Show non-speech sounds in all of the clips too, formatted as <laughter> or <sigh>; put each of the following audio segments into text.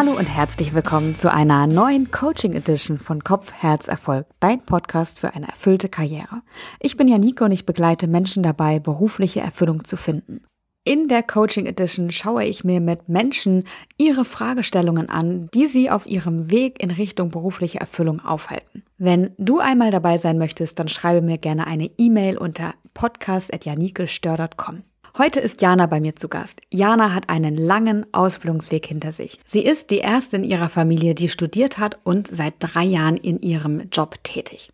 Hallo und herzlich willkommen zu einer neuen Coaching Edition von Kopf, Herz, Erfolg, dein Podcast für eine erfüllte Karriere. Ich bin Janike und ich begleite Menschen dabei, berufliche Erfüllung zu finden. In der Coaching Edition schaue ich mir mit Menschen ihre Fragestellungen an, die sie auf ihrem Weg in Richtung berufliche Erfüllung aufhalten. Wenn du einmal dabei sein möchtest, dann schreibe mir gerne eine E-Mail unter podcast.janikestör.com. Heute ist Jana bei mir zu Gast. Jana hat einen langen Ausbildungsweg hinter sich. Sie ist die erste in ihrer Familie, die studiert hat und seit drei Jahren in ihrem Job tätig.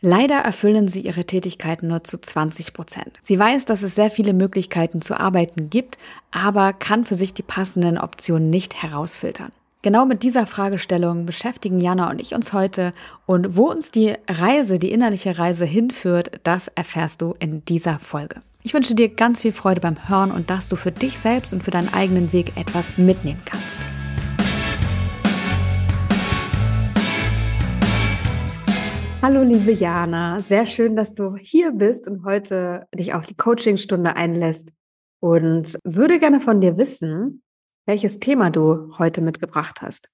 Leider erfüllen sie ihre Tätigkeiten nur zu 20 Prozent. Sie weiß, dass es sehr viele Möglichkeiten zu arbeiten gibt, aber kann für sich die passenden Optionen nicht herausfiltern. Genau mit dieser Fragestellung beschäftigen Jana und ich uns heute und wo uns die Reise, die innerliche Reise hinführt, das erfährst du in dieser Folge. Ich wünsche dir ganz viel Freude beim Hören und dass du für dich selbst und für deinen eigenen Weg etwas mitnehmen kannst. Hallo liebe Jana, sehr schön, dass du hier bist und heute dich auf die Coachingstunde einlässt und würde gerne von dir wissen, welches Thema du heute mitgebracht hast.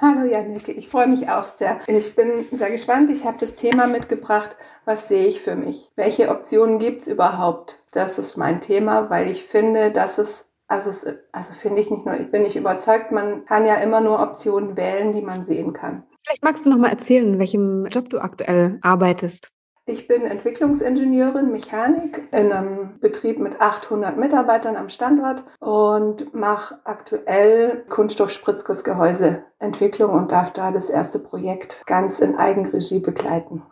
Hallo Jannike, ich freue mich auch sehr. Ich bin sehr gespannt. Ich habe das Thema mitgebracht, was sehe ich für mich? Welche Optionen gibt es überhaupt? Das ist mein Thema, weil ich finde, dass es, also, es, also finde ich nicht nur, ich bin nicht überzeugt, man kann ja immer nur Optionen wählen, die man sehen kann. Vielleicht magst du noch mal erzählen, in welchem Job du aktuell arbeitest. Ich bin Entwicklungsingenieurin Mechanik in einem Betrieb mit 800 Mitarbeitern am Standort und mache aktuell Kunststoffspritzgussgehäuseentwicklung und darf da das erste Projekt ganz in Eigenregie begleiten.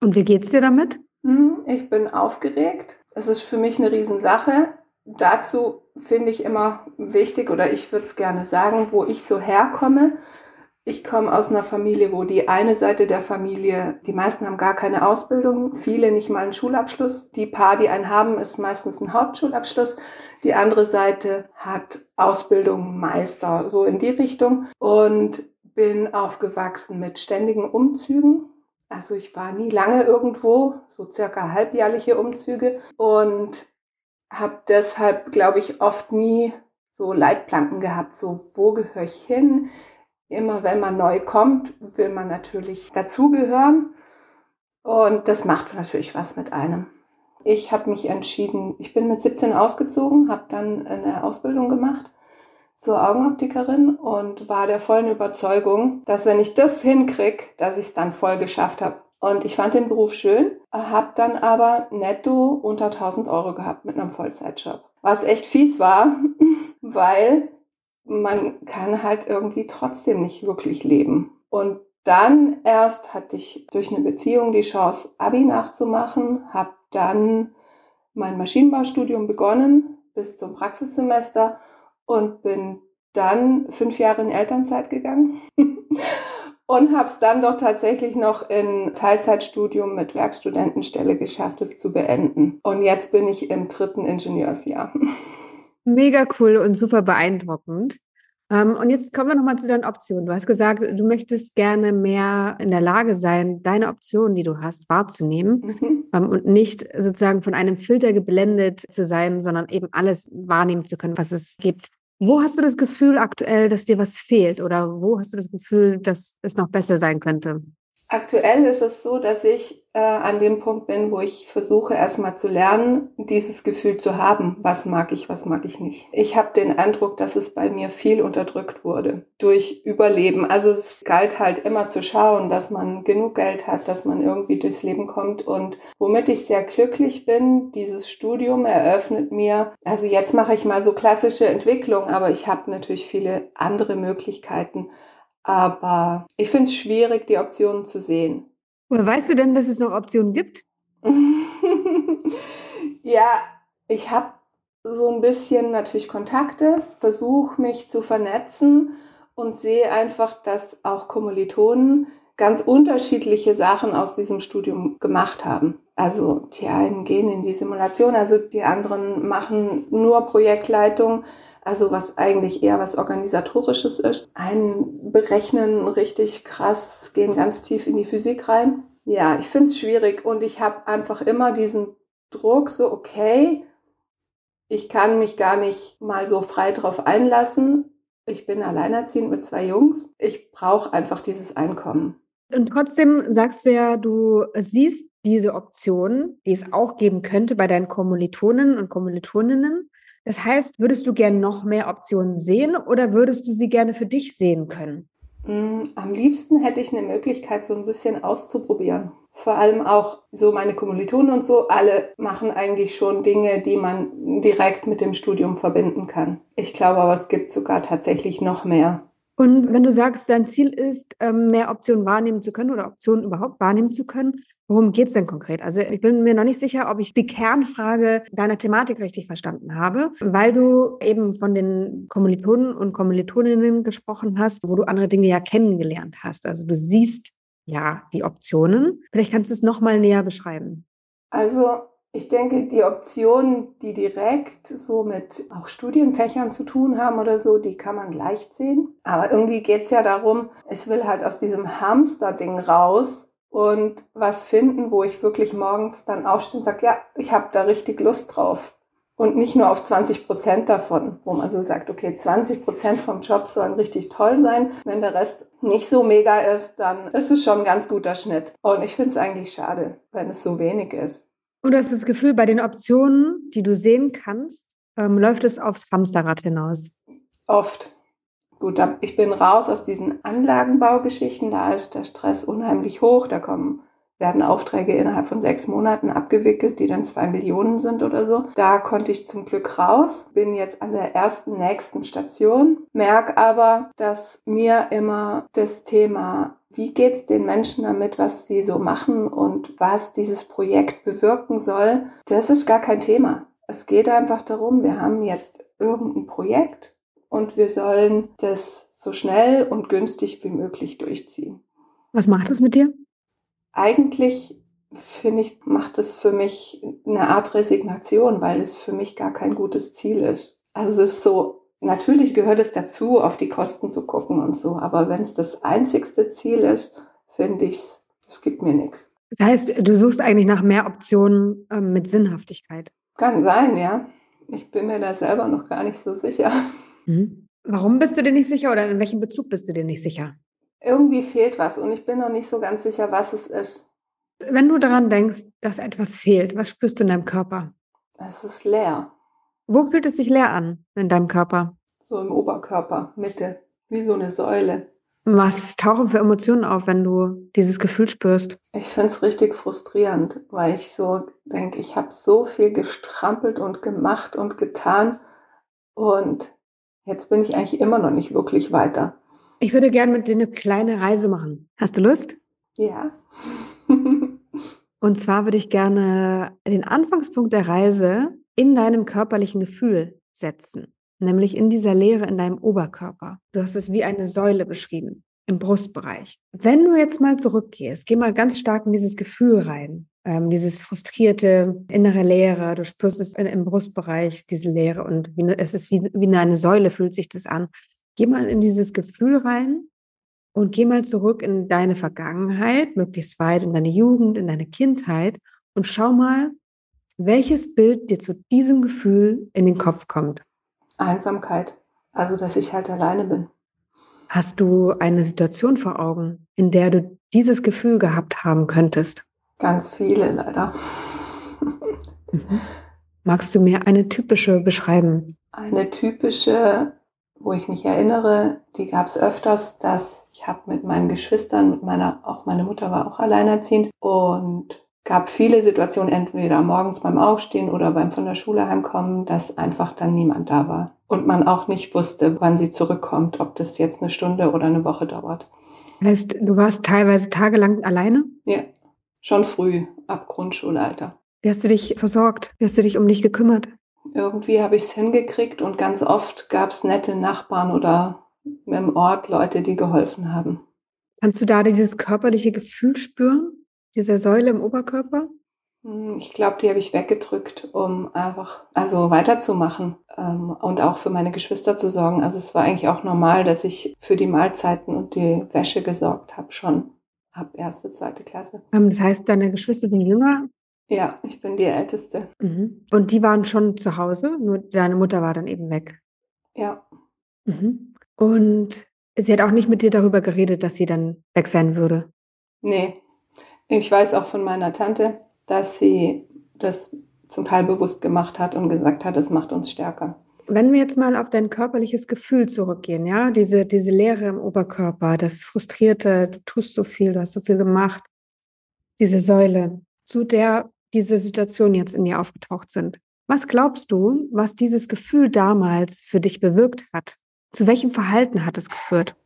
Und wie geht's dir damit? Hm, ich bin aufgeregt. Es ist für mich eine Riesensache. Dazu finde ich immer wichtig oder ich würde es gerne sagen, wo ich so herkomme. Ich komme aus einer Familie, wo die eine Seite der Familie, die meisten haben gar keine Ausbildung, viele nicht mal einen Schulabschluss. Die paar, die einen haben, ist meistens ein Hauptschulabschluss. Die andere Seite hat Ausbildung, Meister, so in die Richtung. Und bin aufgewachsen mit ständigen Umzügen. Also ich war nie lange irgendwo, so circa halbjährliche Umzüge und habe deshalb, glaube ich, oft nie so Leitplanken gehabt, so wo gehöre ich hin? Immer wenn man neu kommt, will man natürlich dazugehören und das macht natürlich was mit einem. Ich habe mich entschieden, ich bin mit 17 ausgezogen, habe dann eine Ausbildung gemacht zur Augenoptikerin und war der vollen Überzeugung, dass wenn ich das hinkriege, dass ich es dann voll geschafft habe. Und ich fand den Beruf schön, habe dann aber netto unter 1000 Euro gehabt mit einem Vollzeitjob. Was echt fies war, <laughs> weil man kann halt irgendwie trotzdem nicht wirklich leben. Und dann erst hatte ich durch eine Beziehung die Chance, Abi nachzumachen, habe dann mein Maschinenbaustudium begonnen bis zum Praxissemester und bin dann fünf Jahre in Elternzeit gegangen <laughs> und habe es dann doch tatsächlich noch in Teilzeitstudium mit Werkstudentenstelle geschafft, es zu beenden. Und jetzt bin ich im dritten Ingenieursjahr. <laughs> Mega cool und super beeindruckend. Ähm, und jetzt kommen wir nochmal zu deinen Optionen. Du hast gesagt, du möchtest gerne mehr in der Lage sein, deine Optionen, die du hast, wahrzunehmen mhm. Ähm, und nicht sozusagen von einem Filter geblendet zu sein, sondern eben alles wahrnehmen zu können, was es gibt. Wo hast du das Gefühl aktuell, dass dir was fehlt oder wo hast du das Gefühl, dass es noch besser sein könnte? Aktuell ist es so, dass ich äh, an dem Punkt bin, wo ich versuche erstmal zu lernen, dieses Gefühl zu haben, was mag ich, was mag ich nicht. Ich habe den Eindruck, dass es bei mir viel unterdrückt wurde durch Überleben. Also es galt halt immer zu schauen, dass man genug Geld hat, dass man irgendwie durchs Leben kommt. Und womit ich sehr glücklich bin, dieses Studium eröffnet mir, also jetzt mache ich mal so klassische Entwicklung, aber ich habe natürlich viele andere Möglichkeiten aber ich finde es schwierig, die Optionen zu sehen. Woher weißt du denn, dass es noch Optionen gibt? <laughs> ja, ich habe so ein bisschen natürlich Kontakte, versuche mich zu vernetzen und sehe einfach, dass auch Kommilitonen ganz unterschiedliche Sachen aus diesem Studium gemacht haben. Also die einen gehen in die Simulation, also die anderen machen nur Projektleitung also was eigentlich eher was Organisatorisches ist. Einen berechnen richtig krass, gehen ganz tief in die Physik rein. Ja, ich finde es schwierig und ich habe einfach immer diesen Druck, so okay, ich kann mich gar nicht mal so frei drauf einlassen. Ich bin alleinerziehend mit zwei Jungs. Ich brauche einfach dieses Einkommen. Und trotzdem sagst du ja, du siehst diese Option, die es auch geben könnte bei deinen Kommilitonen und Kommilitoninnen. Das heißt, würdest du gerne noch mehr Optionen sehen oder würdest du sie gerne für dich sehen können? Mm, am liebsten hätte ich eine Möglichkeit, so ein bisschen auszuprobieren. Vor allem auch so meine Kommilitonen und so, alle machen eigentlich schon Dinge, die man direkt mit dem Studium verbinden kann. Ich glaube aber, es gibt sogar tatsächlich noch mehr. Und wenn du sagst, dein Ziel ist, ähm, mehr Optionen wahrnehmen zu können oder Optionen überhaupt wahrnehmen zu können, worum geht es denn konkret? Also ich bin mir noch nicht sicher, ob ich die Kernfrage deiner Thematik richtig verstanden habe, weil du eben von den Kommilitonen und Kommilitoninnen gesprochen hast, wo du andere Dinge ja kennengelernt hast. Also du siehst ja die Optionen. Vielleicht kannst du es nochmal näher beschreiben. Also ich denke, die Optionen, die direkt so mit auch Studienfächern zu tun haben oder so, die kann man leicht sehen. Aber irgendwie geht es ja darum, ich will halt aus diesem Hamster-Ding raus und was finden, wo ich wirklich morgens dann aufstehe und sage, ja, ich habe da richtig Lust drauf. Und nicht nur auf 20 Prozent davon, wo man so sagt, okay, 20 Prozent vom Job sollen richtig toll sein. Wenn der Rest nicht so mega ist, dann ist es schon ein ganz guter Schnitt. Und ich finde es eigentlich schade, wenn es so wenig ist. Und du hast das Gefühl, bei den Optionen, die du sehen kannst, ähm, läuft es aufs Hamsterrad hinaus? Oft. Gut, ich bin raus aus diesen Anlagenbaugeschichten. Da ist der Stress unheimlich hoch. Da kommen, werden Aufträge innerhalb von sechs Monaten abgewickelt, die dann zwei Millionen sind oder so. Da konnte ich zum Glück raus. Bin jetzt an der ersten nächsten Station. Merk aber, dass mir immer das Thema wie geht's den Menschen damit, was sie so machen und was dieses Projekt bewirken soll, das ist gar kein Thema. Es geht einfach darum, wir haben jetzt irgendein Projekt und wir sollen das so schnell und günstig wie möglich durchziehen. Was macht das mit dir? Eigentlich finde ich, macht es für mich eine Art Resignation, weil es für mich gar kein gutes Ziel ist. Also es ist so, Natürlich gehört es dazu, auf die Kosten zu gucken und so, aber wenn es das einzigste Ziel ist, finde ich es, es gibt mir nichts. Das heißt, du suchst eigentlich nach mehr Optionen ähm, mit Sinnhaftigkeit. Kann sein, ja. Ich bin mir da selber noch gar nicht so sicher. Mhm. Warum bist du dir nicht sicher oder in welchem Bezug bist du dir nicht sicher? Irgendwie fehlt was und ich bin noch nicht so ganz sicher, was es ist. Wenn du daran denkst, dass etwas fehlt, was spürst du in deinem Körper? Es ist leer. Wo fühlt es sich leer an in deinem Körper? So im Oberkörper, Mitte, wie so eine Säule. Was tauchen für Emotionen auf, wenn du dieses Gefühl spürst? Ich finde es richtig frustrierend, weil ich so denke, ich habe so viel gestrampelt und gemacht und getan und jetzt bin ich eigentlich immer noch nicht wirklich weiter. Ich würde gerne mit dir eine kleine Reise machen. Hast du Lust? Ja. und zwar würde ich gerne den Anfangspunkt der Reise in deinem körperlichen Gefühl setzen, nämlich in dieser Leere in deinem Oberkörper. Du hast es wie eine Säule beschrieben im Brustbereich. Wenn du jetzt mal zurückgehst, geh mal ganz stark in dieses Gefühl rein, ähm, dieses frustrierte innere Leere. Du spürst es im Brustbereich, diese Leere und wie, es ist wie, wie eine Säule, fühlt sich das an. Geh mal in dieses Gefühl rein und geh mal zurück in deine Vergangenheit, möglichst weit in deine Jugend, in deine Kindheit und schau mal, welches Bild dir zu diesem Gefühl in den Kopf kommt? Einsamkeit. Also, dass ich halt alleine bin. Hast du eine Situation vor Augen, in der du dieses Gefühl gehabt haben könntest? Ganz viele, leider. Magst du mir eine typische beschreiben? Eine typische, wo ich mich erinnere, die gab es öfters, dass ich habe mit meinen Geschwistern, mit meiner, auch meine Mutter war auch alleinerziehend und gab viele Situationen, entweder morgens beim Aufstehen oder beim von der Schule heimkommen, dass einfach dann niemand da war. Und man auch nicht wusste, wann sie zurückkommt, ob das jetzt eine Stunde oder eine Woche dauert. Heißt, du warst teilweise tagelang alleine? Ja, schon früh, ab Grundschulalter. Wie hast du dich versorgt? Wie hast du dich um dich gekümmert? Irgendwie habe ich es hingekriegt und ganz oft gab es nette Nachbarn oder im Ort Leute, die geholfen haben. Kannst du da dieses körperliche Gefühl spüren? dieser Säule im Oberkörper? Hm, ich glaube, die habe ich weggedrückt, um einfach also weiterzumachen ähm, und auch für meine Geschwister zu sorgen. Also es war eigentlich auch normal, dass ich für die Mahlzeiten und die Wäsche gesorgt habe, schon ab erste, zweite Klasse. Ähm, das heißt, deine Geschwister sind jünger? Ja, ich bin die Älteste. Mhm. Und die waren schon zu Hause, nur deine Mutter war dann eben weg. Ja. Mhm. Und sie hat auch nicht mit dir darüber geredet, dass sie dann weg sein würde. Nee. Ich weiß auch von meiner Tante, dass sie das zum Teil bewusst gemacht hat und gesagt hat, es macht uns stärker. Wenn wir jetzt mal auf dein körperliches Gefühl zurückgehen, ja, diese, diese Leere im Oberkörper, das Frustrierte, du tust so viel, du hast so viel gemacht, diese Säule, zu der diese Situationen jetzt in dir aufgetaucht sind. Was glaubst du, was dieses Gefühl damals für dich bewirkt hat? Zu welchem Verhalten hat es geführt?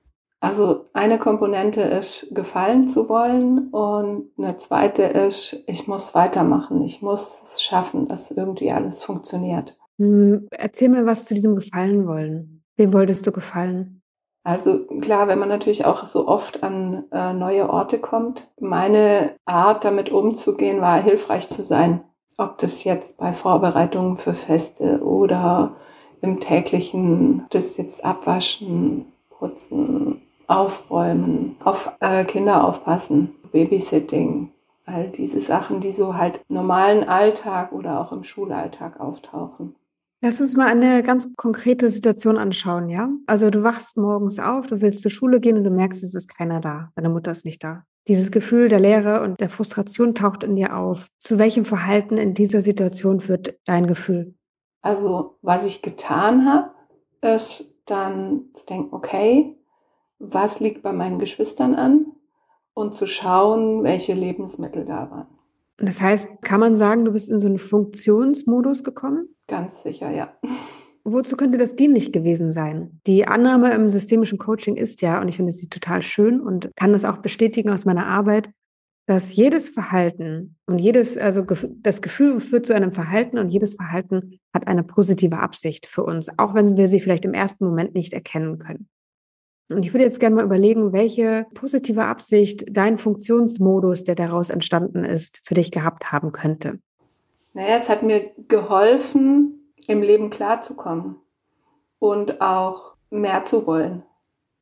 Also eine Komponente ist, gefallen zu wollen und eine zweite ist, ich muss weitermachen, ich muss es schaffen, dass irgendwie alles funktioniert. Hm, erzähl mir was zu diesem Gefallen wollen. Wem wolltest du gefallen? Also klar, wenn man natürlich auch so oft an äh, neue Orte kommt, meine Art damit umzugehen war hilfreich zu sein. Ob das jetzt bei Vorbereitungen für Feste oder im täglichen, das jetzt abwaschen, putzen, aufräumen, auf äh, Kinder aufpassen, Babysitting, all diese Sachen, die so halt normalen Alltag oder auch im Schulalltag auftauchen. Lass uns mal eine ganz konkrete Situation anschauen, ja? Also du wachst morgens auf, du willst zur Schule gehen und du merkst, es ist keiner da, deine Mutter ist nicht da. Dieses Gefühl der Leere und der Frustration taucht in dir auf. Zu welchem Verhalten in dieser Situation führt dein Gefühl? Also, was ich getan habe, ist dann zu denken, okay, was liegt bei meinen Geschwistern an und zu schauen, welche Lebensmittel da waren. Das heißt, kann man sagen, du bist in so einen Funktionsmodus gekommen? Ganz sicher, ja. <laughs> Wozu könnte das dienlich gewesen sein? Die Annahme im systemischen Coaching ist ja, und ich finde sie total schön und kann das auch bestätigen aus meiner Arbeit, dass jedes Verhalten und jedes, also das Gefühl führt zu einem Verhalten und jedes Verhalten hat eine positive Absicht für uns, auch wenn wir sie vielleicht im ersten Moment nicht erkennen können. Und ich würde jetzt gerne mal überlegen, welche positive Absicht dein Funktionsmodus, der daraus entstanden ist, für dich gehabt haben könnte. Naja, es hat mir geholfen, im Leben klarzukommen und auch mehr zu wollen.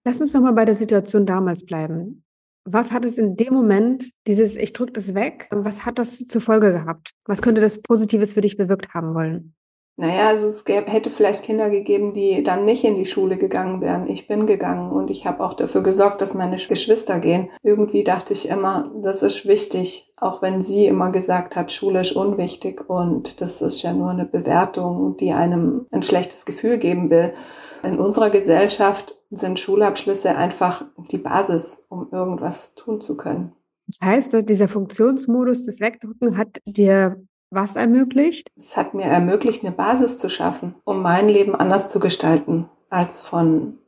Lass uns noch mal bei der Situation damals bleiben. Was hat es in dem Moment, dieses Ich drücke das weg, was hat das zur Folge gehabt? Was könnte das Positives für dich bewirkt haben wollen? Naja, also es gäbe, hätte vielleicht Kinder gegeben, die dann nicht in die Schule gegangen wären. Ich bin gegangen und ich habe auch dafür gesorgt, dass meine Geschwister gehen. Irgendwie dachte ich immer, das ist wichtig, auch wenn sie immer gesagt hat, Schule ist unwichtig und das ist ja nur eine Bewertung, die einem ein schlechtes Gefühl geben will. In unserer Gesellschaft sind Schulabschlüsse einfach die Basis, um irgendwas tun zu können. Das heißt, dieser Funktionsmodus des Wegdrücken hat dir was ermöglicht? Es hat mir ermöglicht, eine Basis zu schaffen, um mein Leben anders zu gestalten, als von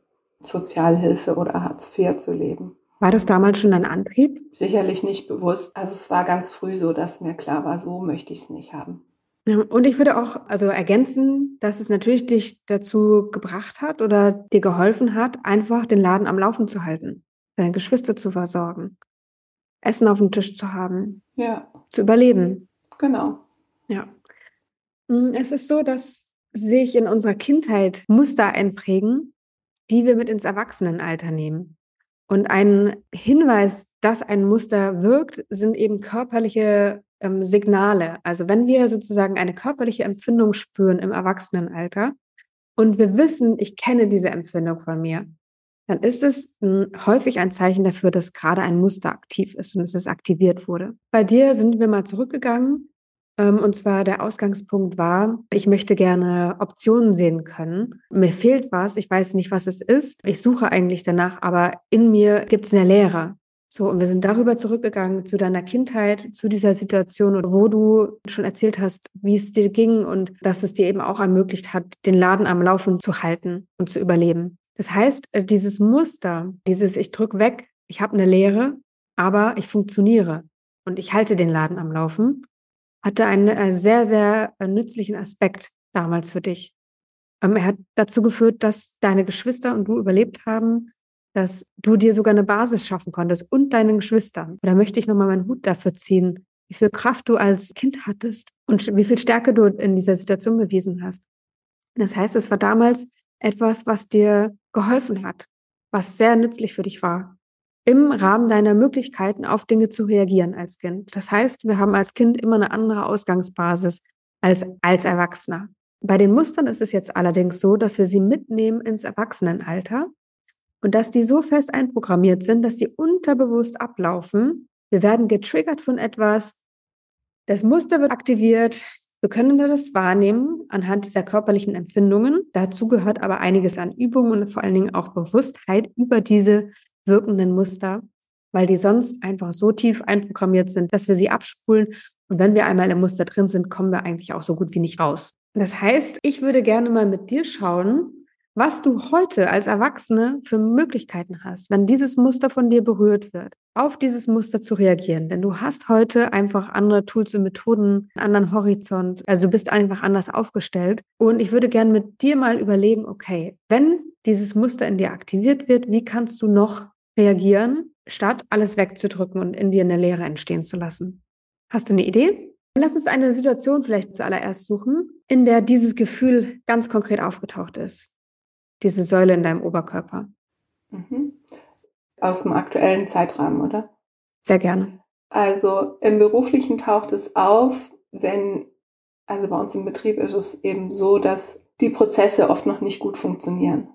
Sozialhilfe oder Hartz IV zu leben. War das damals schon ein Antrieb? Sicherlich nicht bewusst. Also es war ganz früh so, dass mir klar war, so möchte ich es nicht haben. Und ich würde auch also ergänzen, dass es natürlich dich dazu gebracht hat oder dir geholfen hat, einfach den Laden am Laufen zu halten, deine Geschwister zu versorgen, Essen auf dem Tisch zu haben, ja. zu überleben. Genau. Ja. Mm, es ist so, dass sich in unserer Kindheit Muster einprägen, die wir mit ins Erwachsenenalter nehmen. Und ein Hinweis, dass ein Muster wirkt, sind eben körperliche ähm, Signale. Also wenn wir sozusagen eine körperliche Empfindung spüren im Erwachsenenalter und wir wissen, ich kenne diese Empfindung von mir, dann ist es m, hm, häufig ein Zeichen dafür, dass gerade ein Muster aktiv ist und dass es aktiviert wurde. Bei dir sind wir mal zurückgegangen und zwar der Ausgangspunkt war, ich möchte gerne Optionen sehen können. Mir fehlt was, ich weiß nicht, was es ist. Ich suche eigentlich danach, aber in mir gibt es eine Leere. So, und wir sind darüber zurückgegangen zu deiner Kindheit, zu dieser Situation, wo du schon erzählt hast, wie es dir ging und dass es dir eben auch ermöglicht hat, den Laden am Laufen zu halten und zu überleben. Das heißt, äh, dieses Muster, dieses Ich drück weg, ich habe eine Lehre, aber ich funktioniere und ich halte den Laden am Laufen, hatte einen äh, sehr, sehr äh, nützlichen Aspekt damals für dich. Ähm, er hat dazu geführt, dass deine Geschwister und du überlebt haben, dass du dir sogar eine Basis schaffen konntest und deinen Geschwistern. Und da möchte ich nochmal meinen Hut dafür ziehen, wie viel Kraft du als Kind hattest und wie viel Stärke du in dieser Situation bewiesen hast. Das heißt, es war damals etwas, was dir geholfen hat, was sehr nützlich für dich war im Rahmen deiner Möglichkeiten auf Dinge zu reagieren als Kind. Das heißt, wir haben als Kind immer eine andere Ausgangsbasis als als Erwachsener. Bei den Mustern ist es jetzt allerdings so, dass wir sie mitnehmen ins Erwachsenenalter und dass die so fest einprogrammiert sind, dass sie unterbewusst ablaufen. Wir werden getriggert von etwas, das Muster wird aktiviert, wir können das wahrnehmen anhand dieser körperlichen Empfindungen. Dazu gehört aber einiges an Übungen und vor allen Dingen auch Bewusstheit über diese wirkenden Muster, weil die sonst einfach so tief einprogrammiert sind, dass wir sie abspulen. Und wenn wir einmal im Muster drin sind, kommen wir eigentlich auch so gut wie nicht raus. Das heißt, ich würde gerne mal mit dir schauen, was du heute als Erwachsene für Möglichkeiten hast, wenn dieses Muster von dir berührt wird, auf dieses Muster zu reagieren. Denn du hast heute einfach andere Tools und Methoden, einen anderen Horizont. Also du bist einfach anders aufgestellt. Und ich würde gerne mit dir mal überlegen, okay, wenn dieses Muster in dir aktiviert wird, wie kannst du noch reagieren, statt alles wegzudrücken und in dir eine Leere entstehen zu lassen? Hast du eine Idee? Lass uns eine Situation vielleicht zuallererst suchen, in der dieses Gefühl ganz konkret aufgetaucht ist diese Säule in deinem Oberkörper. Mhm. Aus dem aktuellen Zeitrahmen, oder? Sehr gerne. Also im beruflichen taucht es auf, wenn, also bei uns im Betrieb ist es eben so, dass die Prozesse oft noch nicht gut funktionieren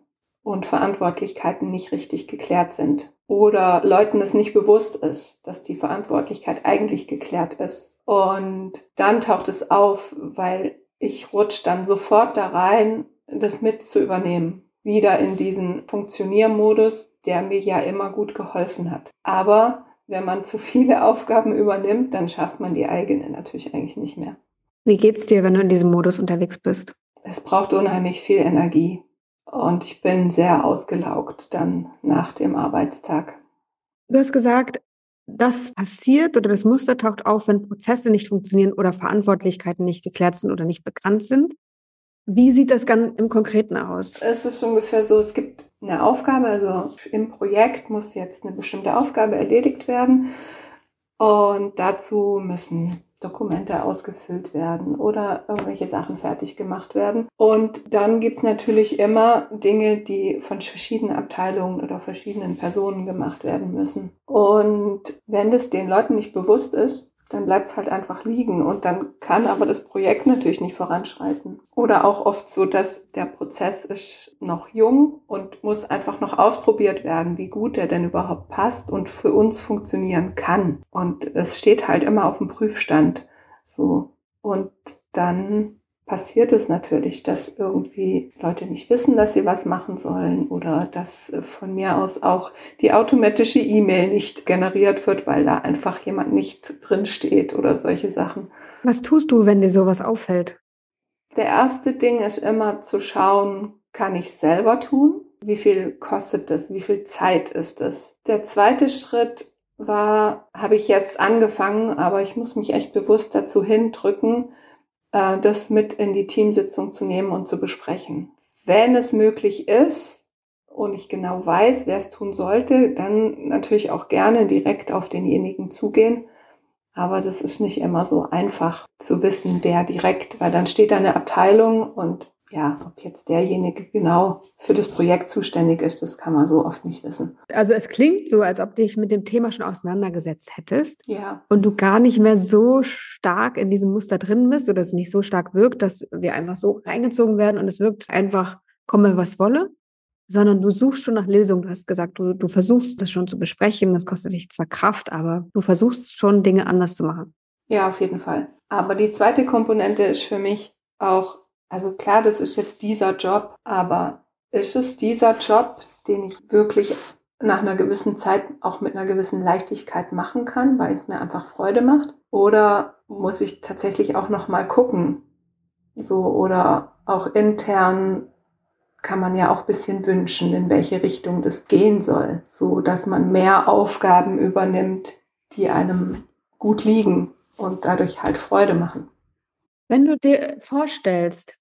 und Verantwortlichkeiten nicht richtig geklärt sind oder Leuten es nicht bewusst ist, dass die Verantwortlichkeit eigentlich geklärt ist. Und dann taucht es auf, weil ich rutsche dann sofort da rein, das mit zu übernehmen wieder in diesen Funktioniermodus, der mir ja immer gut geholfen hat. Aber wenn man zu viele <laughs> Aufgaben übernimmt, dann schafft man die eigene natürlich eigentlich nicht mehr. Wie geht's dir, wenn du in diesem Modus unterwegs bist? Es braucht unheimlich viel Energie und ich bin sehr ausgelaugt dann nach dem Arbeitstag. Du hast gesagt, das passiert oder das Muster taucht auf, wenn Prozesse nicht funktionieren oder Verantwortlichkeiten nicht geklärt sind oder nicht bekannt sind. Wie sieht das dann im Konkreten aus? Es ist ungefähr so, es gibt eine Aufgabe, also im Projekt muss jetzt eine bestimmte Aufgabe erledigt werden und dazu müssen Dokumente ausgefüllt werden oder irgendwelche Sachen fertig gemacht werden. Und dann gibt's natürlich immer Dinge, die von verschiedenen Abteilungen oder verschiedenen Personen gemacht werden müssen. Und wenn das den Leuten nicht bewusst ist, dann bleibt es halt einfach liegen und dann kann aber das Projekt natürlich nicht voranschreiten. Oder auch oft so, dass der Prozess ist noch jung und muss einfach noch ausprobiert werden, wie gut er denn überhaupt passt und für uns funktionieren kann. Und es steht halt immer auf dem Prüfstand. So. Und dann passiert es natürlich, dass irgendwie Leute nicht wissen, dass sie was machen sollen oder dass äh, von mir aus auch die automatische E-Mail nicht generiert wird, weil da einfach jemand nicht drin steht oder solche Sachen. Was tust du, wenn dir sowas auffällt? Der erste Ding ist immer zu schauen, kann ich selber tun? Wie viel kostet das? Wie viel Zeit ist es? Der zweite Schritt war, habe ich jetzt angefangen, aber ich muss mich echt bewusst dazu hindrücken, äh, das mit in die Teamsitzung zu nehmen und zu besprechen. Wenn es möglich ist und ich genau weiß, wer es tun sollte, dann natürlich auch gerne direkt auf denjenigen zugehen. Aber das ist nicht immer so einfach zu wissen, wer direkt, weil dann steht da eine Abteilung und ja, ob jetzt derjenige genau für das Projekt zuständig ist, das kann man so oft nicht wissen. Also es klingt so, als ob du dich mit dem Thema schon auseinandergesetzt hättest. Ja. Und du gar nicht mehr so stark in diesem Muster drin bist oder es nicht so stark wirkt, dass wir einfach so reingezogen werden und es wirkt einfach, komme was wolle, sondern du suchst schon nach Lösungen. Du hast gesagt, du, du versuchst das schon zu besprechen. Das kostet dich zwar Kraft, aber du versuchst schon Dinge anders zu machen. Ja, auf jeden Fall. Aber die zweite Komponente ist für mich auch also klar, das ist jetzt dieser Job, aber ist es dieser Job, den ich wirklich nach einer gewissen Zeit auch mit einer gewissen Leichtigkeit machen kann, weil es mir einfach Freude macht? Oder muss ich tatsächlich auch noch mal gucken? So oder auch intern kann man ja auch bisschen wünschen, in welche Richtung das gehen soll, so dass man mehr Aufgaben übernimmt, die einem gut liegen und dadurch halt Freude machen. Wenn du dir vorstellst,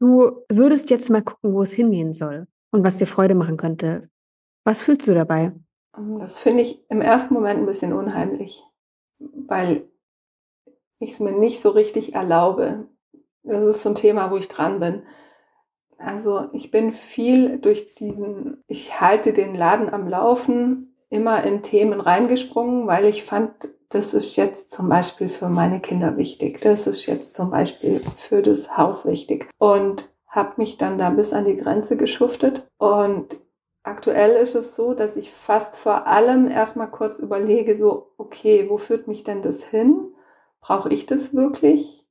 du würdest jetzt mal gucken, wo es hingehen soll und was dir Freude machen könnte, was fühlst du dabei? Ähm, das finde ich im ersten Moment ein bisschen unheimlich, weil ich es mir nicht so richtig erlaube. Das ist so ein Thema, wo ich dran bin. Also ich bin viel durch diesen, ich halte den Laden am Laufen, immer in Themen reingesprungen, weil ich fand, das ist jetzt zum Beispiel für meine Kinder wichtig, das ist jetzt zum Beispiel für das Haus wichtig und habe mich dann da bis an die Grenze geschuftet und aktuell ist es so, dass ich fast vor allem erstmal kurz überlege, so, okay, wo führt mich denn das hin? Brauche ich das wirklich?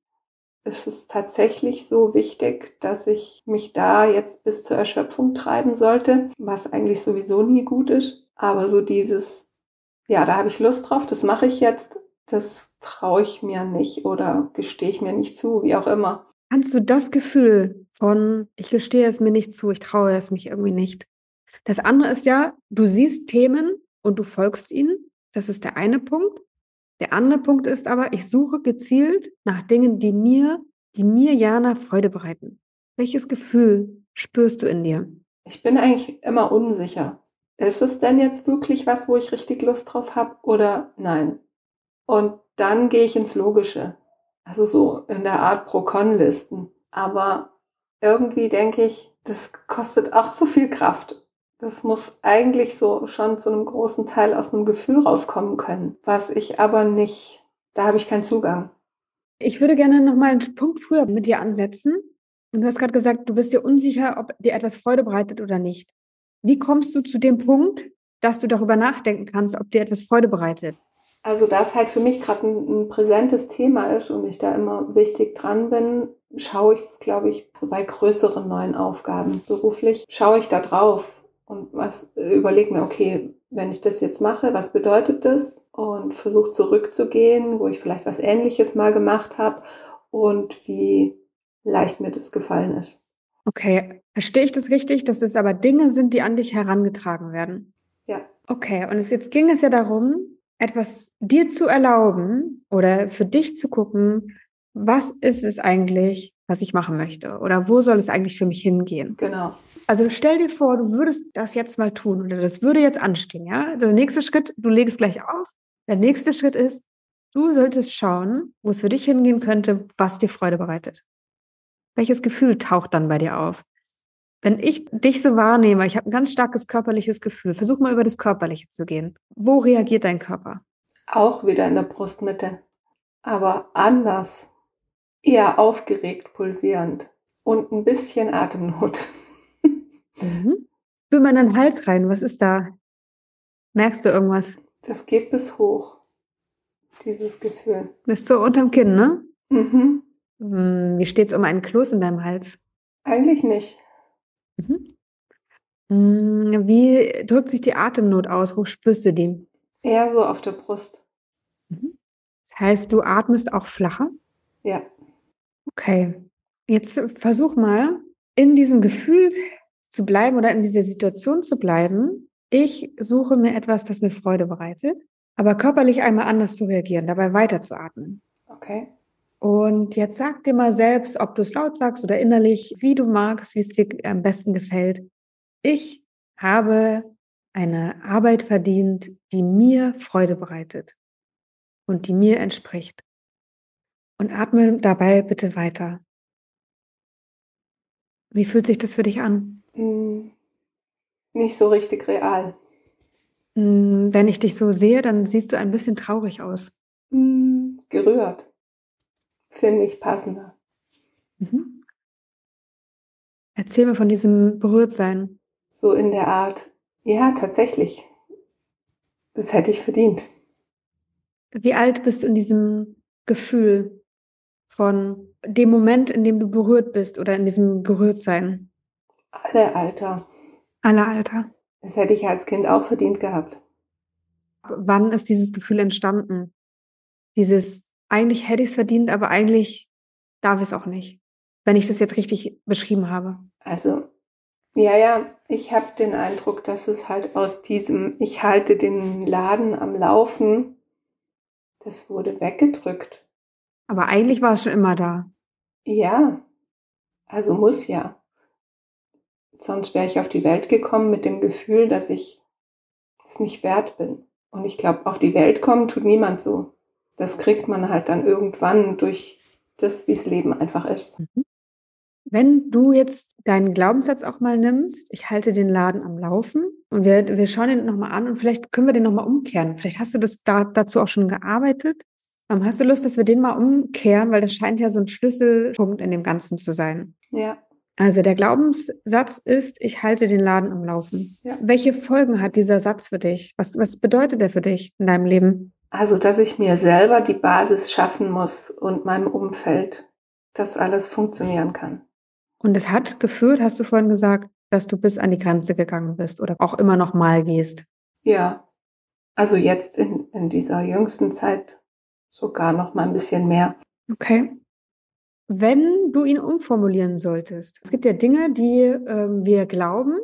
Ist es tatsächlich so wichtig, dass ich mich da jetzt bis zur Erschöpfung treiben sollte, was eigentlich sowieso nie gut ist? Aber so dieses, ja, da habe ich Lust drauf, das mache ich jetzt, das traue ich mir nicht oder gestehe ich mir nicht zu, wie auch immer. Kannst du das Gefühl von, ich gestehe es mir nicht zu, ich traue es mich irgendwie nicht. Das andere ist ja, du siehst Themen und du folgst ihnen. Das ist der eine Punkt. Der andere Punkt ist aber, ich suche gezielt nach Dingen, die mir, die mir Jana Freude bereiten. Welches Gefühl spürst du in dir? Ich bin eigentlich immer unsicher. Ist es denn jetzt wirklich was, wo ich richtig Lust drauf habe oder nein? Und dann gehe ich ins Logische. Also so in der Art Pro-Con-Listen. Aber irgendwie denke ich, das kostet auch zu viel Kraft. Das muss eigentlich so schon zu einem großen Teil aus einem Gefühl rauskommen können, was ich aber nicht, da habe ich keinen Zugang. Ich würde gerne noch mal einen Punkt früher mit dir ansetzen. Und du hast gerade gesagt, du bist dir unsicher, ob dir etwas Freude bereitet oder nicht. Wie kommst du zu dem Punkt, dass du darüber nachdenken kannst, ob dir etwas Freude bereitet? Also da es halt für mich gerade ein, ein, präsentes Thema ist und ich da immer wichtig dran bin, schaue ich, glaube ich, so bei größeren neuen Aufgaben beruflich, schaue ich da drauf und was überlege mir, okay, wenn ich das jetzt mache, was bedeutet das? Und versuche zurückzugehen, wo ich vielleicht was Ähnliches mal gemacht habe und wie leicht mir das gefallen ist. Okay, verstehe ich das richtig, dass es aber Dinge sind, die an dich herangetragen werden? Ja. Okay, und es, jetzt ging es ja darum, etwas dir zu erlauben oder für dich zu gucken, was ist es eigentlich, was ich machen möchte oder wo soll es eigentlich für mich hingehen? Genau. Also stell dir vor, du würdest das jetzt mal tun oder das würde jetzt anstehen, ja? Der nächste Schritt, du legst gleich auf. Der nächste Schritt ist, du solltest schauen, wo es für dich hingehen könnte, was dir Freude bereitet. Welches Gefühl taucht dann bei dir auf? Wenn ich dich so wahrnehme, ich habe ein ganz starkes körperliches Gefühl, versuch mal über das Körperliche zu gehen. Wo reagiert dein Körper? Auch wieder in der Brustmitte, aber anders. Eher aufgeregt, pulsierend und ein bisschen Atemnot. Mhm. Spür mal in den Hals rein, was ist da? Merkst du irgendwas? Das geht bis hoch, dieses Gefühl. Bist du unterm Kinn, ne? Mhm. Hm, wie steht es um einen Kloß in deinem Hals? Eigentlich nicht. Mhm. Hm, wie drückt sich die Atemnot aus? Wo spürst du die? Eher so auf der Brust. Mhm. Das heißt, du atmest auch flacher? Ja. Okay. Jetzt versuch mal, in diesem Gefühl zu bleiben oder in dieser Situation zu bleiben. Ich suche mir etwas, das mir Freude bereitet, aber körperlich einmal anders zu reagieren, dabei weiterzuatmen. Okay. Und jetzt sag dir mal selbst, ob du es laut sagst oder innerlich, wie du magst, wie es dir am besten gefällt. Ich habe eine Arbeit verdient, die mir Freude bereitet und die mir entspricht. Und atme dabei bitte weiter. Wie fühlt sich das für dich an? Hm, nicht so richtig real. Hm, wenn ich dich so sehe, dann siehst du ein bisschen traurig aus. Hm, gerührt finde ich passender. Mhm. Erzähl mir von diesem Berührtsein. So in der Art, ja, tatsächlich. Das hätte ich verdient. Wie alt bist du in diesem Gefühl von dem Moment, in dem du berührt bist oder in diesem Gerührtsein? Alle Alter. Alle Alter. Das hätte ich als Kind auch verdient gehabt. Wann ist dieses Gefühl entstanden? Dieses eigentlich hätte ich es verdient, aber eigentlich darf ich es auch nicht, wenn ich das jetzt richtig beschrieben habe. Also, ja, ja, ich habe den Eindruck, dass es halt aus diesem, ich halte den Laden am Laufen, das wurde weggedrückt. Aber eigentlich war es schon immer da. Ja, also muss ja. Sonst wäre ich auf die Welt gekommen mit dem Gefühl, dass ich es nicht wert bin. Und ich glaube, auf die Welt kommen tut niemand so das kriegt man halt dann irgendwann durch das, wie das Leben einfach ist. Mhm. Wenn du jetzt deinen Glaubenssatz auch mal nimmst, ich halte den Laden am Laufen und wir, wir schauen ihn nochmal an und vielleicht können wir den nochmal umkehren. Vielleicht hast du das da, dazu auch schon gearbeitet. Ähm, hast du Lust, dass wir den mal umkehren, weil das scheint ja so ein Schlüsselpunkt in dem Ganzen zu sein. Ja. Also der Glaubenssatz ist, ich halte den Laden am Laufen. Ja. Welche Folgen hat dieser Satz für dich? Was, was bedeutet er für dich in deinem Leben? Also, dass ich mir selber die Basis schaffen muss und meinem Umfeld, dass alles funktionieren kann. Und es hat geführt, hast du vorhin gesagt, dass du bis an die Grenze gegangen bist oder auch immer noch mal gehst. Ja, also jetzt in, in dieser jüngsten Zeit sogar noch mal ein bisschen mehr. Okay. Wenn du ihn umformulieren solltest, es gibt ja Dinge, die ähm, wir glauben,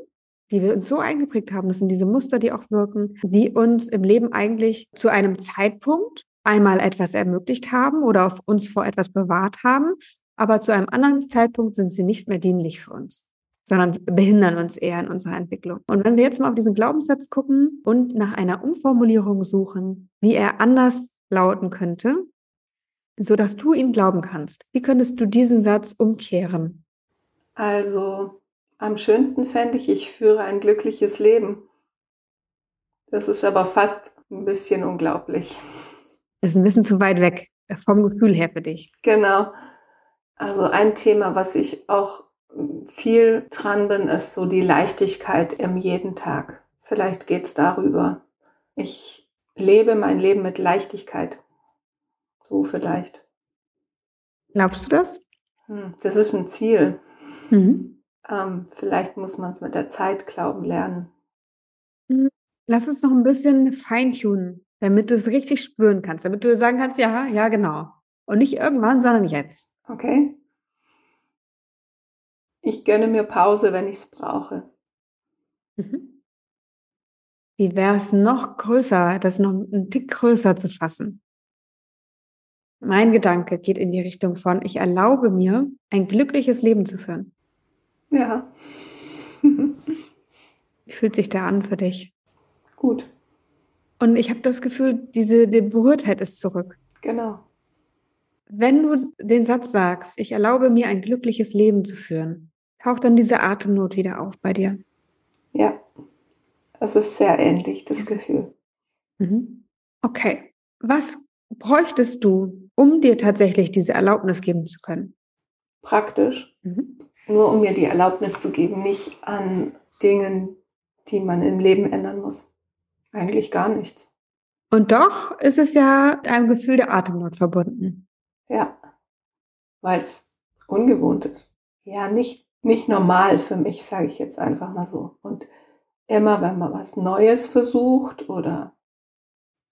die wir uns so eingeprägt haben, das sind diese Muster, die auch wirken, die uns im Leben eigentlich zu einem Zeitpunkt einmal etwas ermöglicht haben oder uns vor etwas bewahrt haben, aber zu einem anderen Zeitpunkt sind sie nicht mehr dienlich für uns, sondern behindern uns eher in unserer Entwicklung. Und wenn wir jetzt mal auf diesen Glaubenssatz gucken und nach einer Umformulierung suchen, wie er anders lauten könnte, so dass du ihn glauben kannst. Wie könntest du diesen Satz umkehren? Also, am schönsten fände ich, ich führe ein glückliches Leben. Das ist aber fast ein bisschen unglaublich. Das ist ein bisschen zu weit weg vom Gefühl her für dich. Genau. Also ein Thema, was ich auch viel dran bin, ist so die Leichtigkeit im jeden Tag. Vielleicht geht es darüber. Ich lebe mein Leben mit Leichtigkeit. So vielleicht. Glaubst du das? Hm, das ist ein Ziel. Mhm. Ähm, vielleicht muss man es mit der Zeit glauben lernen. Hm, lass es noch ein bisschen feintunen, damit du es richtig spüren kannst, damit du sagen kannst, ja, ja, genau. Und nicht irgendwann, sondern jetzt. Okay. Ich gönne mir Pause, wenn ich es brauche. Mhm. Wie wäre es noch größer, das noch einen Tick größer zu fassen? Mein Gedanke geht in die Richtung von, ich erlaube mir, ein glückliches Leben zu führen. Ja. Wie fühlt sich der an für dich? Gut. Und ich habe das Gefühl, diese die Berührtheit ist zurück. Genau. Wenn du den Satz sagst, ich erlaube mir ein glückliches Leben zu führen, taucht dann diese Atemnot wieder auf bei dir. Ja, es ist sehr ähnlich, das Gefühl. Mhm. Okay. Was bräuchtest du, um dir tatsächlich diese Erlaubnis geben zu können? Praktisch. Mhm. Nur um mir die Erlaubnis zu geben, nicht an Dingen, die man im Leben ändern muss. Eigentlich gar nichts. Und doch ist es ja einem Gefühl der Atemnot verbunden. Ja, weil es ungewohnt ist. Ja, nicht, nicht normal für mich, sage ich jetzt einfach mal so. Und immer, wenn man was Neues versucht oder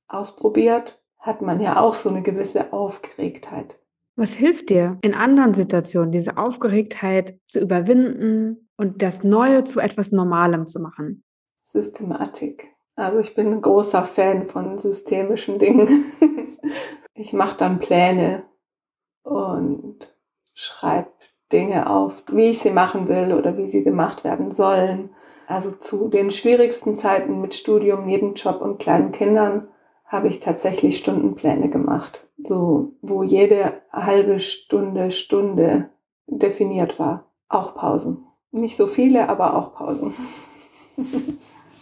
ausprobiert, hat man ja auch so eine gewisse Aufgeregtheit. Was hilft dir in anderen Situationen, diese Aufgeregtheit zu überwinden und das Neue zu etwas Normalem zu machen? Systematik. Also ich bin ein großer Fan von systemischen Dingen. <laughs> ich mache dann Pläne und schreibe Dinge auf, wie ich sie machen will oder wie sie gemacht werden sollen. Also zu den schwierigsten Zeiten mit Studium, Nebenjob und kleinen Kindern habe ich tatsächlich Stundenpläne gemacht, so wo jede halbe Stunde, Stunde definiert war. Auch Pausen. Nicht so viele, aber auch Pausen.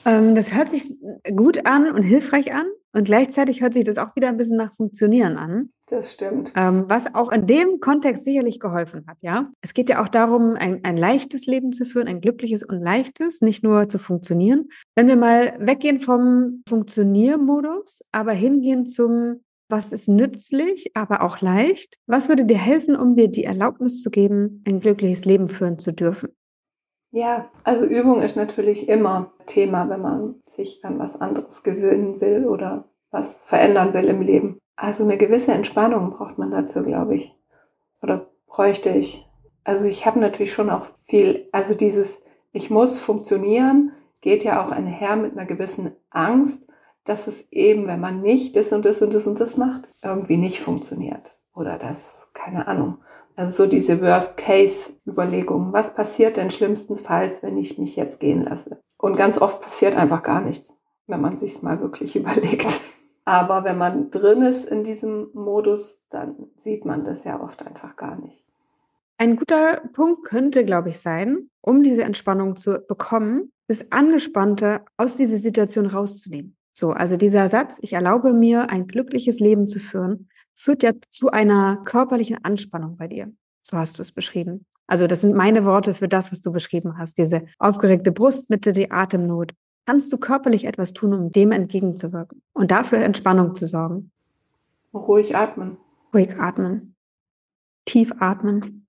Ähm, das hört sich gut an und hilfreich an. Und gleichzeitig hört sich das auch wieder ein bisschen nach Funktionieren an. Das stimmt. Ähm, was auch in dem Kontext sicherlich geholfen hat, ja. Es geht ja auch darum, ein, ein leichtes Leben zu führen, ein glückliches und leichtes, nicht nur zu funktionieren. Wenn wir mal weggehen vom Funktioniermodus, aber hingehen zum, was ist nützlich, aber auch leicht, was würde dir helfen, um dir die Erlaubnis zu geben, ein glückliches Leben führen zu dürfen? Ja, also Übung ist natürlich immer Thema, wenn man sich an was anderes gewöhnen will oder was verändern will im Leben. Also eine gewisse Entspannung braucht man dazu, glaube ich. Oder bräuchte ich. Also ich habe natürlich schon auch viel, also dieses Ich muss funktionieren, geht ja auch einher mit einer gewissen Angst, dass es eben, wenn man nicht das und das und das und das macht, irgendwie nicht funktioniert. Oder das, keine Ahnung. Also so diese Worst-Case-Überlegung. Was passiert denn schlimmstenfalls, wenn ich mich jetzt gehen lasse? Und ganz oft passiert einfach gar nichts, wenn man sich's mal wirklich <laughs> überlegt. Aber wenn man drin ist in diesem Modus, dann sieht man das ja oft einfach gar nicht. Ein guter Punkt könnte, glaube ich, sein, um diese Entspannung zu bekommen, das Angespannte aus dieser Situation rauszunehmen. So, also dieser Satz, ich erlaube mir, ein glückliches Leben zu führen, führt ja zu einer körperlichen Anspannung bei dir. So hast du es beschrieben. Also das sind meine Worte für das, was du beschrieben hast. Diese aufgeregte Brustmitte, die Atemnot. Kannst du körperlich etwas tun, um dem entgegenzuwirken und dafür Entspannung zu sorgen? Ruhig atmen. Ruhig atmen. Tief atmen.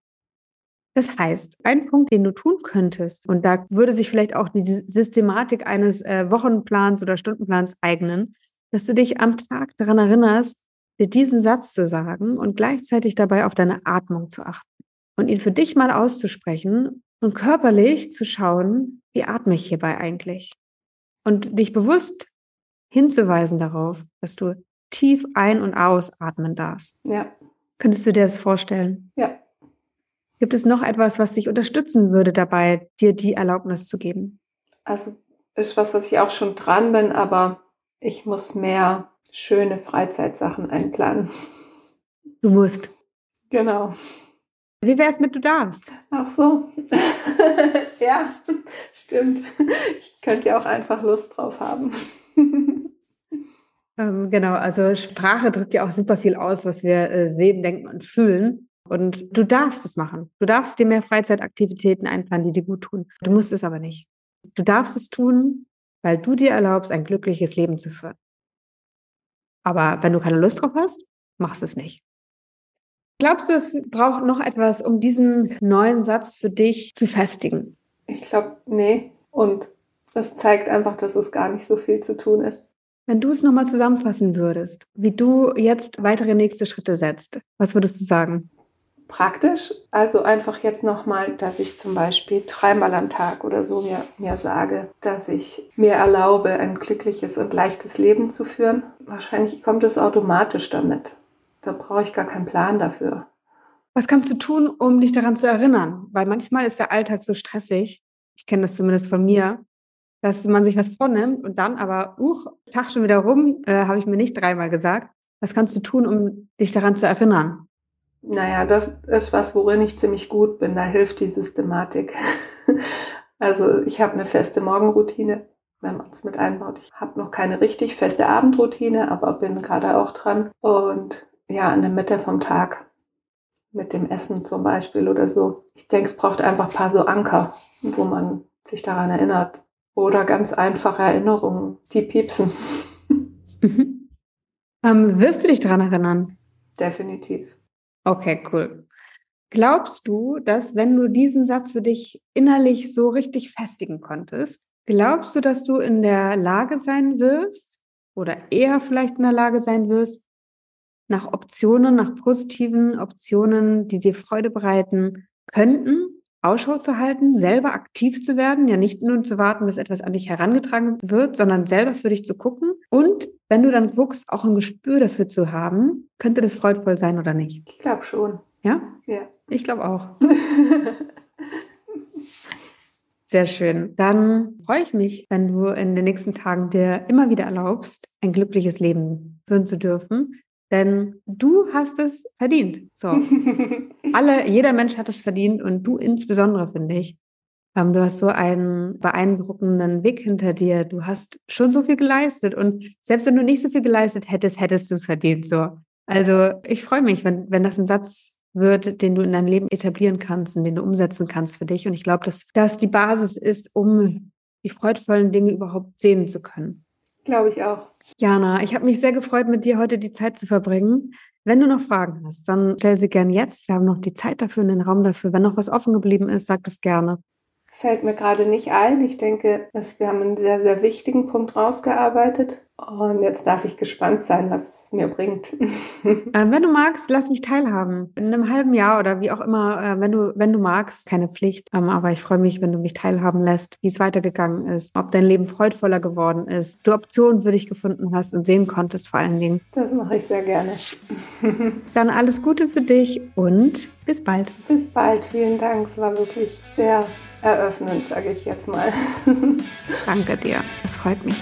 Das heißt, ein Punkt, den du tun könntest, und da würde sich vielleicht auch die Systematik eines äh, Wochenplans oder Stundenplans eignen, dass du dich am Tag daran erinnerst, dir diesen Satz zu sagen und gleichzeitig dabei auf deine Atmung zu achten und ihn für dich mal auszusprechen und körperlich zu schauen, wie atme ich hierbei eigentlich? Und dich bewusst hinzuweisen darauf, dass du tief ein- und ausatmen darfst. Ja. Könntest du dir das vorstellen? Ja. Gibt es noch etwas, was dich unterstützen würde dabei, dir die Erlaubnis zu geben? Also ist was, was ich auch schon dran bin, aber ich muss mehr schöne Freizeitsachen einplanen. Du musst. Genau. Wie wäre es mit du darfst? Ach so. <laughs> ja, stimmt. Ich könnte ja auch einfach Lust drauf haben. <laughs> ähm, genau, also Sprache drückt ja auch super viel aus, was wir äh, sehen, denken und fühlen. Und du darfst es machen. Du darfst dir mehr Freizeitaktivitäten einplanen, die dir gut tun. Du musst es aber nicht. Du darfst es tun, weil du dir erlaubst, ein glückliches Leben zu führen. Aber wenn du keine Lust drauf hast, machst es nicht. Glaubst du, es braucht noch etwas, um diesen neuen Satz für dich zu festigen? Ich glaube, nee. Und das zeigt einfach, dass es gar nicht so viel zu tun ist. Wenn du es nochmal zusammenfassen würdest, wie du jetzt weitere nächste Schritte setzt, was würdest du sagen? Praktisch. Also einfach jetzt nochmal, dass ich zum Beispiel dreimal am Tag oder so mir, mir sage, dass ich mir erlaube, ein glückliches und leichtes Leben zu führen. Wahrscheinlich kommt es automatisch damit. Da brauche ich gar keinen Plan dafür. Was kannst du tun, um dich daran zu erinnern? Weil manchmal ist der Alltag so stressig. Ich kenne das zumindest von mir, dass man sich was vornimmt und dann aber, uch, Tag schon wieder rum, äh, habe ich mir nicht dreimal gesagt. Was kannst du tun, um dich daran zu erinnern? Naja, das ist was, worin ich ziemlich gut bin. Da hilft die Systematik. <laughs> also ich habe eine feste Morgenroutine, wenn man es mit einbaut. Ich habe noch keine richtig feste Abendroutine, aber bin gerade auch dran. Und ja, in der Mitte vom Tag mit dem Essen zum Beispiel oder so. Ich denke, es braucht einfach ein paar so Anker, wo man sich daran erinnert. Oder ganz einfache Erinnerungen, die piepsen. <laughs> Mhm. Ähm, wirst du dich daran erinnern? Definitiv. Okay, cool. Glaubst du, dass wenn du diesen Satz für dich innerlich so richtig festigen konntest, glaubst du, dass du in der Lage sein wirst oder eher vielleicht in der Lage sein wirst, nach Optionen, nach positiven Optionen, die dir Freude bereiten könnten, Ausschau zu halten, selber aktiv zu werden, ja nicht nur zu warten, dass etwas an dich herangetragen wird, sondern selber für dich zu gucken und wenn du dann guckst, auch ein Gespür dafür zu haben, könnte das freudvoll sein oder nicht? Ich glaube schon. Ja? Ja. Ich glaube auch. <laughs> Sehr schön. Dann freue ich mich, wenn du in den nächsten Tagen dir immer wieder erlaubst, ein glückliches Leben führen zu dürfen. Denn du hast es verdient. So. <laughs> Alle, jeder Mensch hat es verdient und du insbesondere, finde ich. Ähm, du hast so einen beeindruckenden Weg hinter dir. Du hast schon so viel geleistet. Und selbst wenn du nicht so viel geleistet hättest, hättest du es verdient. So. Also ich freue mich, wenn, wenn das ein Satz wird, den du in dein Leben etablieren kannst und den du umsetzen kannst für dich. Und ich glaube, dass das die Basis ist, um die freudvollen Dinge überhaupt sehen zu können. Glaube ich auch. Jana, ich habe mich sehr gefreut, mit dir heute die Zeit zu verbringen. Wenn du noch Fragen hast, dann stell sie gerne jetzt. Wir haben noch die Zeit dafür und den Raum dafür. Wenn noch was offen geblieben ist, sag das gerne. Fällt mir gerade nicht ein. Ich denke, dass wir haben einen sehr, sehr wichtigen Punkt rausgearbeitet. Und jetzt darf ich gespannt sein, was es mir bringt. <laughs> Äh, wenn du magst, lass mich teilhaben. In einem halben Jahr oder wie auch immer, äh, wenn du, wenn du magst, keine Pflicht. Ähm, aber ich freue mich, wenn du mich teilhaben lässt, wie es weitergegangen ist, ob dein Leben freudvoller geworden ist, du Optionen für dich gefunden hast und sehen konntest vor allen Dingen. Das mache ich sehr gerne. <laughs> Dann alles Gute für dich und bis bald. Bis bald. Vielen Dank. Es war wirklich sehr eröffnend, sage ich jetzt mal. Danke dir. Das freut mich.